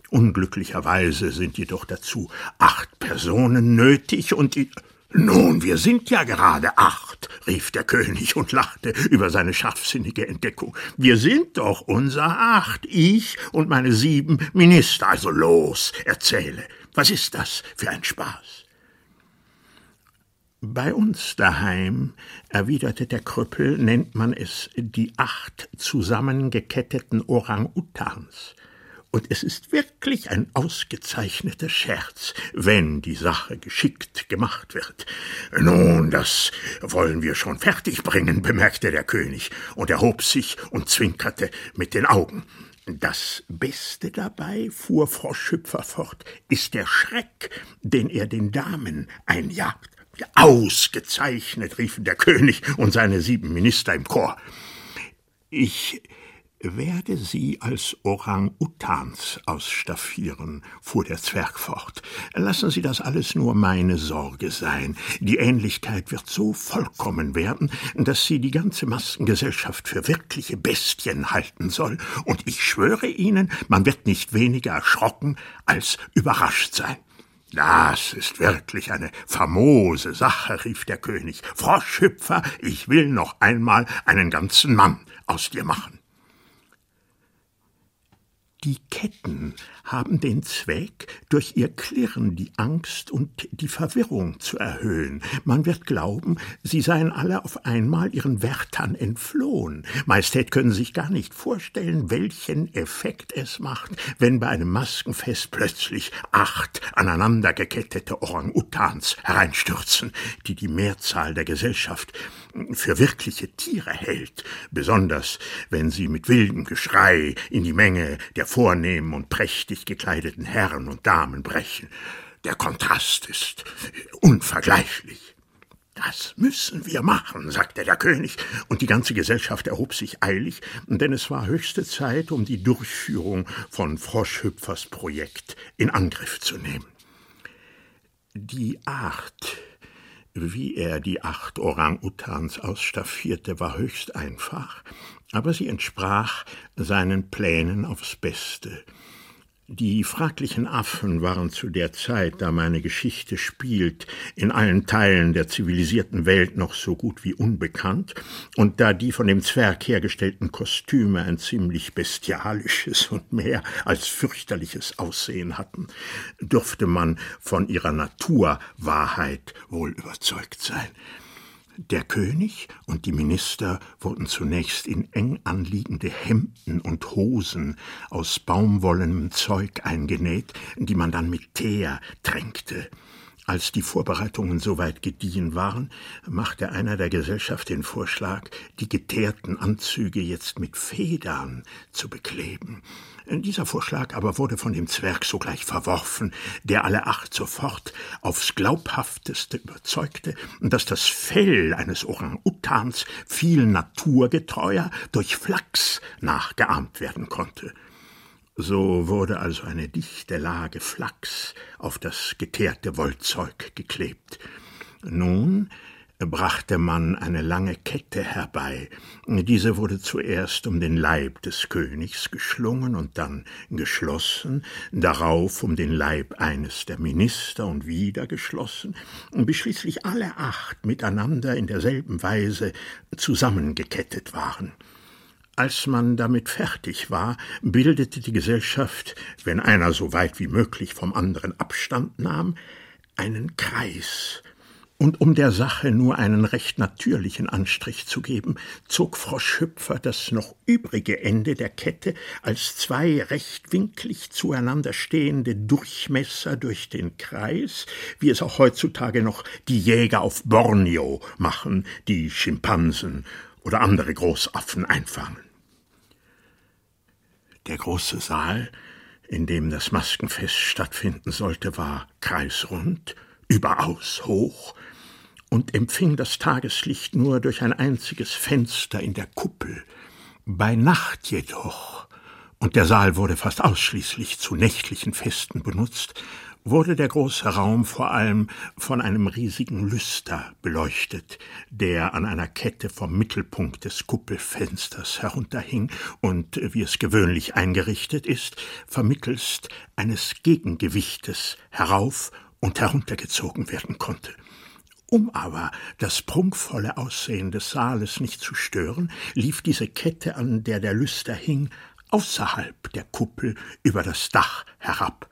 Unglücklicherweise sind jedoch dazu acht Personen nötig und die nun, wir sind ja gerade acht, rief der König und lachte über seine scharfsinnige Entdeckung. Wir sind doch unser acht, ich und meine sieben Minister. Also los, erzähle, was ist das für ein Spaß? Bei uns daheim, erwiderte der Krüppel, nennt man es die acht zusammengeketteten Orang-Utans. Und es ist wirklich ein ausgezeichneter Scherz, wenn die Sache geschickt gemacht wird. Nun, das wollen wir schon fertigbringen, bemerkte der König und erhob sich und zwinkerte mit den Augen. Das Beste dabei, fuhr Frau Schüpfer fort, ist der Schreck, den er den Damen einjagt. Ausgezeichnet, riefen der König und seine sieben Minister im Chor. Ich werde Sie als Orang-Utans ausstaffieren, fuhr der Zwerg fort. Lassen Sie das alles nur meine Sorge sein. Die Ähnlichkeit wird so vollkommen werden, dass sie die ganze Maskengesellschaft für wirkliche Bestien halten soll. Und ich schwöre Ihnen, man wird nicht weniger erschrocken als überrascht sein. Das ist wirklich eine famose Sache, rief der König. Froschhüpfer, ich will noch einmal einen ganzen Mann aus dir machen. Die Ketten haben den Zweck, durch ihr Klirren die Angst und die Verwirrung zu erhöhen. Man wird glauben, sie seien alle auf einmal ihren Wärtern entflohen. Majestät können sich gar nicht vorstellen, welchen Effekt es macht, wenn bei einem Maskenfest plötzlich acht aneinandergekettete Orang-Utans hereinstürzen, die die Mehrzahl der Gesellschaft für wirkliche Tiere hält, besonders wenn sie mit wildem Geschrei in die Menge der vornehmen und prächtig gekleideten Herren und Damen brechen. Der Kontrast ist unvergleichlich. Das müssen wir machen, sagte der König, und die ganze Gesellschaft erhob sich eilig, denn es war höchste Zeit, um die Durchführung von Froschhüpfers Projekt in Angriff zu nehmen. Die Art, wie er die acht Orang-Utans ausstaffierte, war höchst einfach, aber sie entsprach seinen Plänen aufs Beste. Die fraglichen Affen waren zu der Zeit, da meine Geschichte spielt, in allen Teilen der zivilisierten Welt noch so gut wie unbekannt, und da die von dem Zwerg hergestellten Kostüme ein ziemlich bestialisches und mehr als fürchterliches Aussehen hatten, durfte man von ihrer Naturwahrheit wohl überzeugt sein. Der König und die Minister wurden zunächst in eng anliegende Hemden und Hosen aus baumwollenem Zeug eingenäht, die man dann mit Teer tränkte. Als die Vorbereitungen soweit gediehen waren, machte einer der Gesellschaft den Vorschlag, die geteerten Anzüge jetzt mit Federn zu bekleben. Dieser Vorschlag aber wurde von dem Zwerg sogleich verworfen, der alle acht sofort aufs glaubhafteste überzeugte, dass das Fell eines Orang-Utans viel naturgetreuer durch Flachs nachgeahmt werden konnte. So wurde also eine dichte Lage Flachs auf das geteerte Wollzeug geklebt. Nun brachte man eine lange Kette herbei. Diese wurde zuerst um den Leib des Königs geschlungen und dann geschlossen, darauf um den Leib eines der Minister und wieder geschlossen, bis schließlich alle acht miteinander in derselben Weise zusammengekettet waren. Als man damit fertig war, bildete die Gesellschaft, wenn einer so weit wie möglich vom anderen Abstand nahm, einen Kreis, und um der Sache nur einen recht natürlichen Anstrich zu geben, zog Frau Schüpfer das noch übrige Ende der Kette als zwei rechtwinklig zueinander stehende Durchmesser durch den Kreis, wie es auch heutzutage noch die Jäger auf Borneo machen, die Schimpansen oder andere Großaffen einfangen. Der große Saal, in dem das Maskenfest stattfinden sollte, war kreisrund, überaus hoch und empfing das Tageslicht nur durch ein einziges Fenster in der Kuppel. Bei Nacht jedoch, und der Saal wurde fast ausschließlich zu nächtlichen Festen benutzt, wurde der große Raum vor allem von einem riesigen Lüster beleuchtet, der an einer Kette vom Mittelpunkt des Kuppelfensters herunterhing und, wie es gewöhnlich eingerichtet ist, vermittelst eines Gegengewichtes herauf und heruntergezogen werden konnte. Um aber das prunkvolle Aussehen des Saales nicht zu stören, lief diese Kette, an der der Lüster hing, außerhalb der Kuppel über das Dach herab.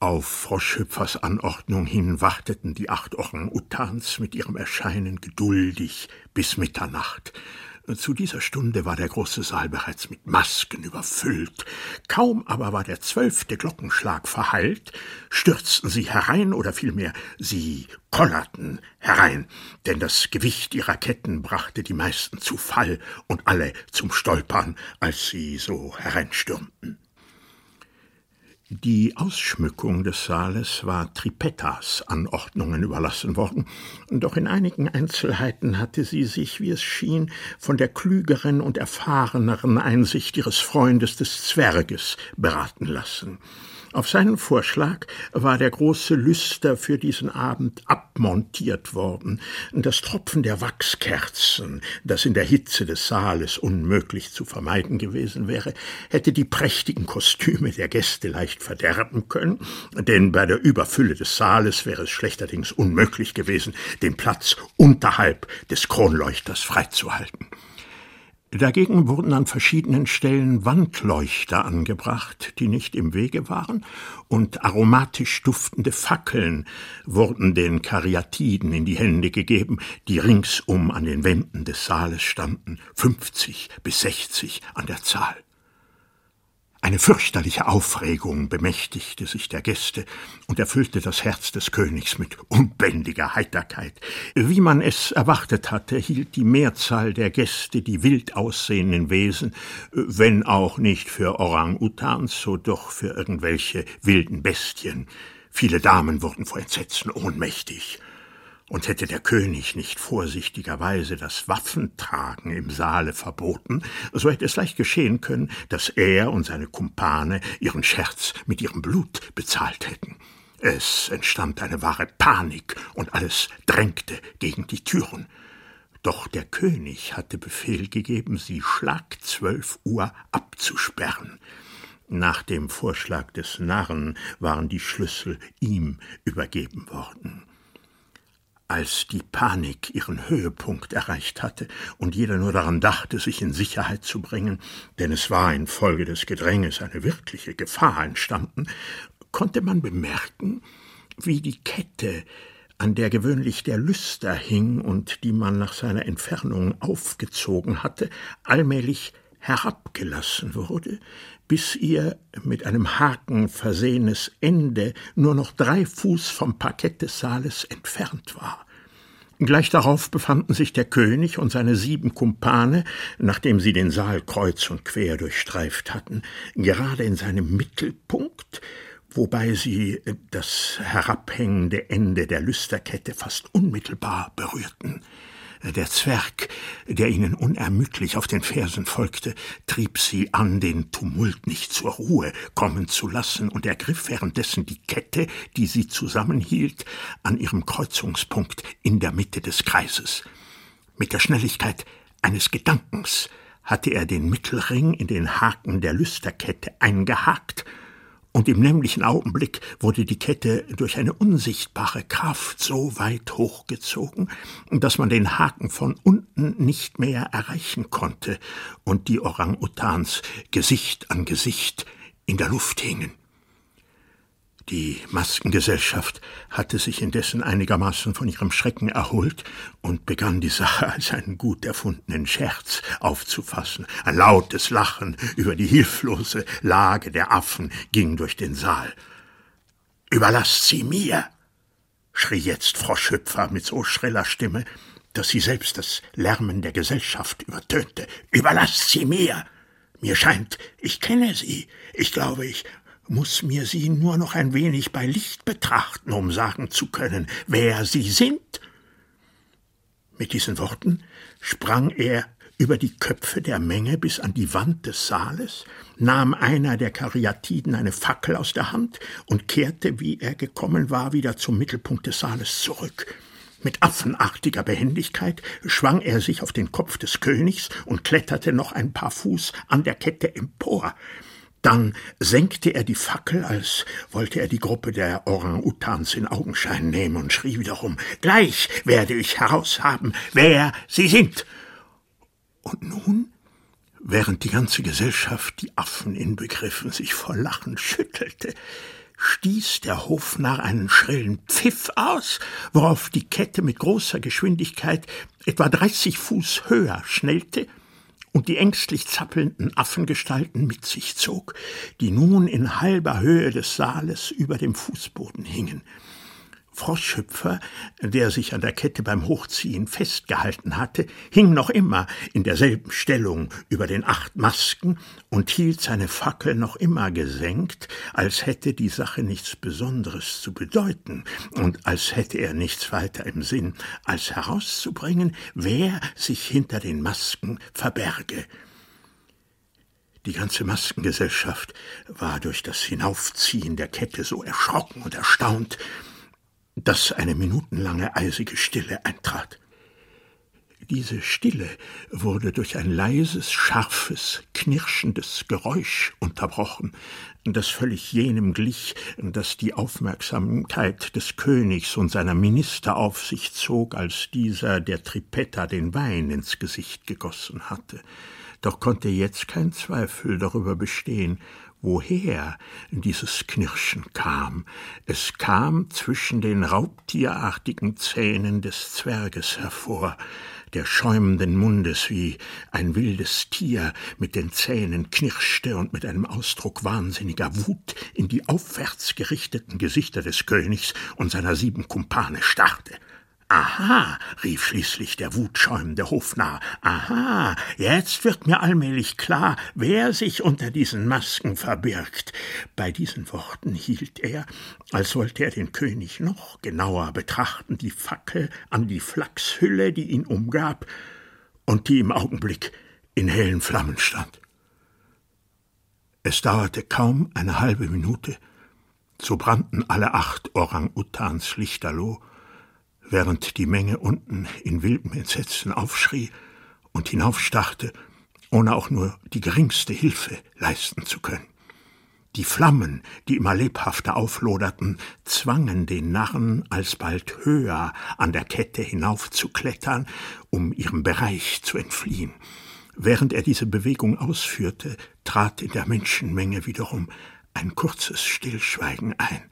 Auf Frau Schöpfers Anordnung hin warteten die acht Orang-Utans mit ihrem Erscheinen geduldig bis Mitternacht. Zu dieser Stunde war der große Saal bereits mit Masken überfüllt. Kaum aber war der zwölfte Glockenschlag verhallt, stürzten sie herein oder vielmehr sie kollerten herein, denn das Gewicht ihrer Ketten brachte die meisten zu Fall und alle zum Stolpern, als sie so hereinstürmten. Die Ausschmückung des Saales war Tripettas Anordnungen überlassen worden, doch in einigen Einzelheiten hatte sie sich, wie es schien, von der klügeren und erfahreneren Einsicht ihres Freundes des Zwerges beraten lassen. Auf seinen Vorschlag war der große Lüster für diesen Abend abmontiert worden. Das Tropfen der Wachskerzen, das in der Hitze des Saales unmöglich zu vermeiden gewesen wäre, hätte die prächtigen Kostüme der Gäste leicht verderben können, denn bei der Überfülle des Saales wäre es schlechterdings unmöglich gewesen, den Platz unterhalb des Kronleuchters freizuhalten. Dagegen wurden an verschiedenen Stellen Wandleuchter angebracht, die nicht im Wege waren, und aromatisch duftende Fackeln wurden den Karyatiden in die Hände gegeben, die ringsum an den Wänden des Saales standen, fünfzig bis sechzig an der Zahl. Eine fürchterliche Aufregung bemächtigte sich der Gäste und erfüllte das Herz des Königs mit unbändiger Heiterkeit. Wie man es erwartet hatte, hielt die Mehrzahl der Gäste die wild aussehenden Wesen, wenn auch nicht für Orang-Utans, so doch für irgendwelche wilden Bestien. Viele Damen wurden vor Entsetzen ohnmächtig. Und hätte der König nicht vorsichtigerweise das Waffentragen im Saale verboten, so hätte es leicht geschehen können, dass er und seine Kumpane ihren Scherz mit ihrem Blut bezahlt hätten. Es entstand eine wahre Panik und alles drängte gegen die Türen. Doch der König hatte Befehl gegeben, sie schlag zwölf Uhr abzusperren. Nach dem Vorschlag des Narren waren die Schlüssel ihm übergeben worden. Als die Panik ihren Höhepunkt erreicht hatte und jeder nur daran dachte, sich in Sicherheit zu bringen, denn es war infolge des Gedränges eine wirkliche Gefahr entstanden, konnte man bemerken, wie die Kette, an der gewöhnlich der Lüster hing und die man nach seiner Entfernung aufgezogen hatte, allmählich herabgelassen wurde, bis ihr mit einem Haken versehenes Ende nur noch drei Fuß vom Parkett des Saales entfernt war. Gleich darauf befanden sich der König und seine sieben Kumpane, nachdem sie den Saal kreuz und quer durchstreift hatten, gerade in seinem Mittelpunkt, wobei sie das herabhängende Ende der Lüsterkette fast unmittelbar berührten. Der Zwerg, der ihnen unermüdlich auf den Fersen folgte, trieb sie an, den Tumult nicht zur Ruhe kommen zu lassen und ergriff währenddessen die Kette, die sie zusammenhielt, an ihrem Kreuzungspunkt in der Mitte des Kreises. Mit der Schnelligkeit eines Gedankens hatte er den Mittelring in den Haken der Lüsterkette eingehakt und im nämlichen Augenblick wurde die Kette durch eine unsichtbare Kraft so weit hochgezogen, dass man den Haken von unten nicht mehr erreichen konnte und die Orang-Utans Gesicht an Gesicht in der Luft hingen. Die Maskengesellschaft hatte sich indessen einigermaßen von ihrem Schrecken erholt und begann die Sache als einen gut erfundenen Scherz aufzufassen. Ein lautes Lachen über die hilflose Lage der Affen ging durch den Saal. Überlasst sie mir! schrie jetzt Frau Schöpfer mit so schriller Stimme, dass sie selbst das Lärmen der Gesellschaft übertönte. Überlasst sie mir! Mir scheint, ich kenne sie. Ich glaube, ich muss mir sie nur noch ein wenig bei Licht betrachten, um sagen zu können, wer sie sind. Mit diesen Worten sprang er über die Köpfe der Menge bis an die Wand des Saales, nahm einer der Karyatiden eine Fackel aus der Hand und kehrte, wie er gekommen war, wieder zum Mittelpunkt des Saales zurück. Mit affenartiger Behendigkeit schwang er sich auf den Kopf des Königs und kletterte noch ein paar Fuß an der Kette empor. Dann senkte er die Fackel, als wollte er die Gruppe der Orang-Utans in Augenschein nehmen und schrie wiederum: Gleich werde ich heraushaben, wer sie sind. Und nun, während die ganze Gesellschaft, die Affen inbegriffen, sich vor Lachen schüttelte, stieß der Hofnarr einen schrillen Pfiff aus, worauf die Kette mit großer Geschwindigkeit etwa dreißig Fuß höher schnellte und die ängstlich zappelnden Affengestalten mit sich zog, die nun in halber Höhe des Saales über dem Fußboden hingen. Froschhüpfer, der sich an der Kette beim Hochziehen festgehalten hatte, hing noch immer in derselben Stellung über den acht Masken und hielt seine Fackel noch immer gesenkt, als hätte die Sache nichts Besonderes zu bedeuten und als hätte er nichts weiter im Sinn, als herauszubringen, wer sich hinter den Masken verberge. Die ganze Maskengesellschaft war durch das Hinaufziehen der Kette so erschrocken und erstaunt, dass eine minutenlange eisige Stille eintrat. Diese Stille wurde durch ein leises, scharfes, knirschendes Geräusch unterbrochen, das völlig jenem glich, das die Aufmerksamkeit des Königs und seiner Minister auf sich zog, als dieser der Tripetta den Wein ins Gesicht gegossen hatte. Doch konnte jetzt kein Zweifel darüber bestehen, woher dieses Knirschen kam. Es kam zwischen den raubtierartigen Zähnen des Zwerges hervor, der schäumenden Mundes wie ein wildes Tier mit den Zähnen knirschte und mit einem Ausdruck wahnsinniger Wut in die aufwärts gerichteten Gesichter des Königs und seiner sieben Kumpane starrte. Aha, rief schließlich der wutschäumende Hofnarr. Aha, jetzt wird mir allmählich klar, wer sich unter diesen Masken verbirgt. Bei diesen Worten hielt er, als wollte er den König noch genauer betrachten, die Fackel an die Flachshülle, die ihn umgab und die im Augenblick in hellen Flammen stand. Es dauerte kaum eine halbe Minute, so brannten alle acht Orang-Utans lichterloh, während die Menge unten in wildem Entsetzen aufschrie und hinaufstarrte, ohne auch nur die geringste Hilfe leisten zu können. Die Flammen, die immer lebhafter aufloderten, zwangen den Narren alsbald höher an der Kette hinaufzuklettern, um ihrem Bereich zu entfliehen. Während er diese Bewegung ausführte, trat in der Menschenmenge wiederum ein kurzes Stillschweigen ein.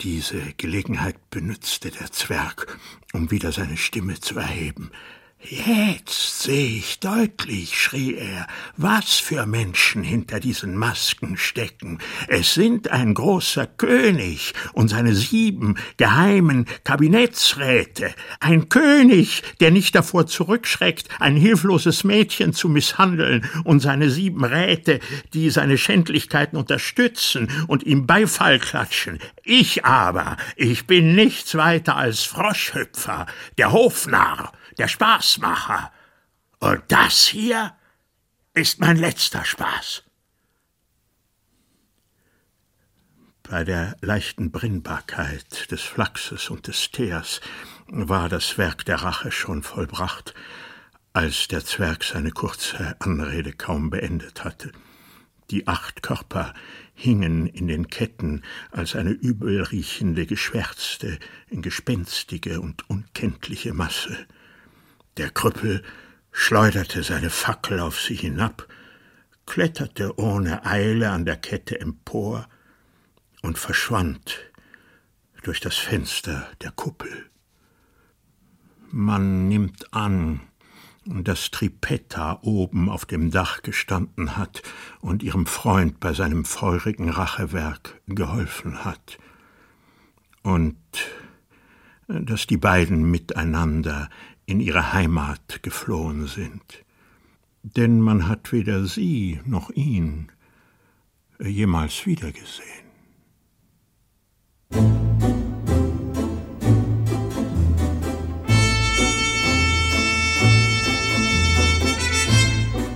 Diese Gelegenheit benützte der Zwerg, um wieder seine Stimme zu erheben. Jetzt sehe ich deutlich, schrie er, was für Menschen hinter diesen Masken stecken. Es sind ein großer König und seine sieben geheimen Kabinettsräte. Ein König, der nicht davor zurückschreckt, ein hilfloses Mädchen zu misshandeln und seine sieben Räte, die seine Schändlichkeiten unterstützen und ihm Beifall klatschen. Ich aber, ich bin nichts weiter als Froschhüpfer, der Hofnarr, der Spaßmacher. Und das hier ist mein letzter Spaß. Bei der leichten Brennbarkeit des Flachses und des Teers war das Werk der Rache schon vollbracht, als der Zwerg seine kurze Anrede kaum beendet hatte. Die acht Körper hingen in den Ketten als eine übelriechende, geschwärzte, gespenstige und unkenntliche Masse. Der Krüppel schleuderte seine Fackel auf sie hinab, kletterte ohne Eile an der Kette empor und verschwand durch das Fenster der Kuppel. Man nimmt an, dass Tripetta oben auf dem Dach gestanden hat und ihrem Freund bei seinem feurigen Rachewerk geholfen hat. Und dass die beiden miteinander in ihre Heimat geflohen sind. Denn man hat weder sie noch ihn jemals wiedergesehen.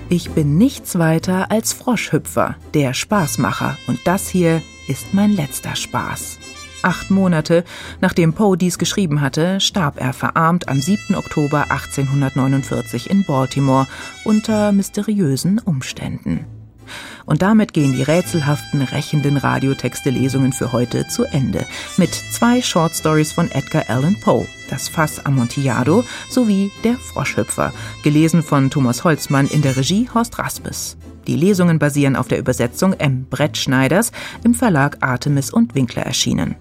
Ich bin nichts weiter als Froschhüpfer, der Spaßmacher, und das hier ist mein letzter Spaß. Acht Monate nachdem Poe dies geschrieben hatte, starb er verarmt am 7. Oktober 1849 in Baltimore unter mysteriösen Umständen. Und damit gehen die rätselhaften, rächenden Radiotexte-Lesungen für heute zu Ende. Mit zwei Short Stories von Edgar Allan Poe. Das Fass Amontillado sowie Der Froschhüpfer. Gelesen von Thomas Holzmann in der Regie Horst Raspes. Die Lesungen basieren auf der Übersetzung M. Brettschneiders im Verlag Artemis und Winkler erschienen.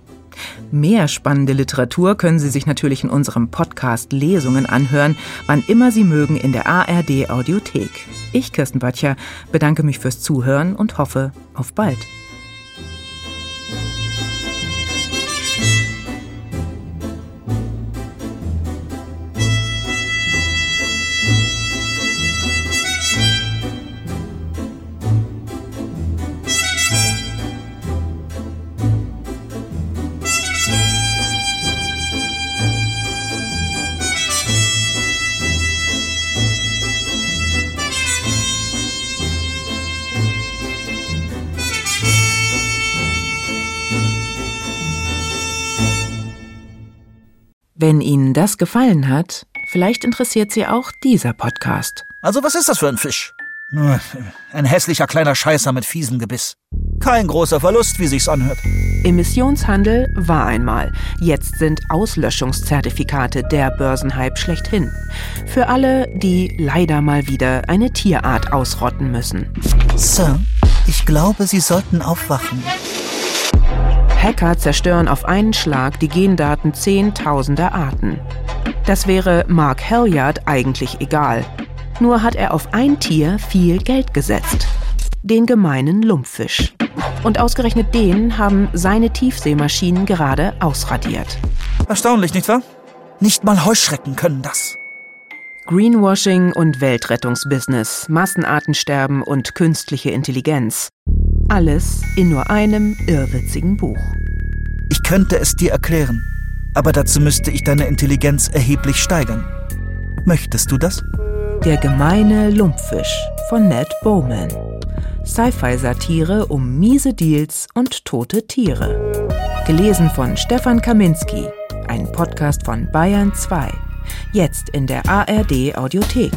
Mehr spannende Literatur können Sie sich natürlich in unserem Podcast Lesungen anhören, wann immer Sie mögen in der ARD Audiothek. Ich, Kirsten Böttcher, bedanke mich fürs Zuhören und hoffe auf bald. Wenn Ihnen das gefallen hat, vielleicht interessiert Sie auch dieser Podcast. Also was ist das für ein Fisch? Ein hässlicher kleiner Scheißer mit fiesem Gebiss. Kein großer Verlust, wie sich's anhört. Emissionshandel war einmal. Jetzt sind Auslöschungszertifikate der Börsenhype schlechthin. Für alle, die leider mal wieder eine Tierart ausrotten müssen. Sir, ich glaube, Sie sollten aufwachen. Hacker zerstören auf einen Schlag die Gendaten zehntausender Arten. Das wäre Mark Halliard eigentlich egal. Nur hat er auf ein Tier viel Geld gesetzt. Den gemeinen Lumpfisch. Und ausgerechnet den haben seine Tiefseemaschinen gerade ausradiert. Erstaunlich, nicht wahr? Nicht mal Heuschrecken können das. Greenwashing und Weltrettungsbusiness, Massenartensterben und künstliche Intelligenz. Alles in nur einem irrwitzigen Buch. Ich könnte es dir erklären, aber dazu müsste ich deine Intelligenz erheblich steigern. Möchtest du das? Der gemeine Lumpfisch von Ned Bowman. Sci-Fi-Satire um miese Deals und tote Tiere. Gelesen von Stefan Kaminski. Ein Podcast von Bayern 2. Jetzt in der ARD Audiothek.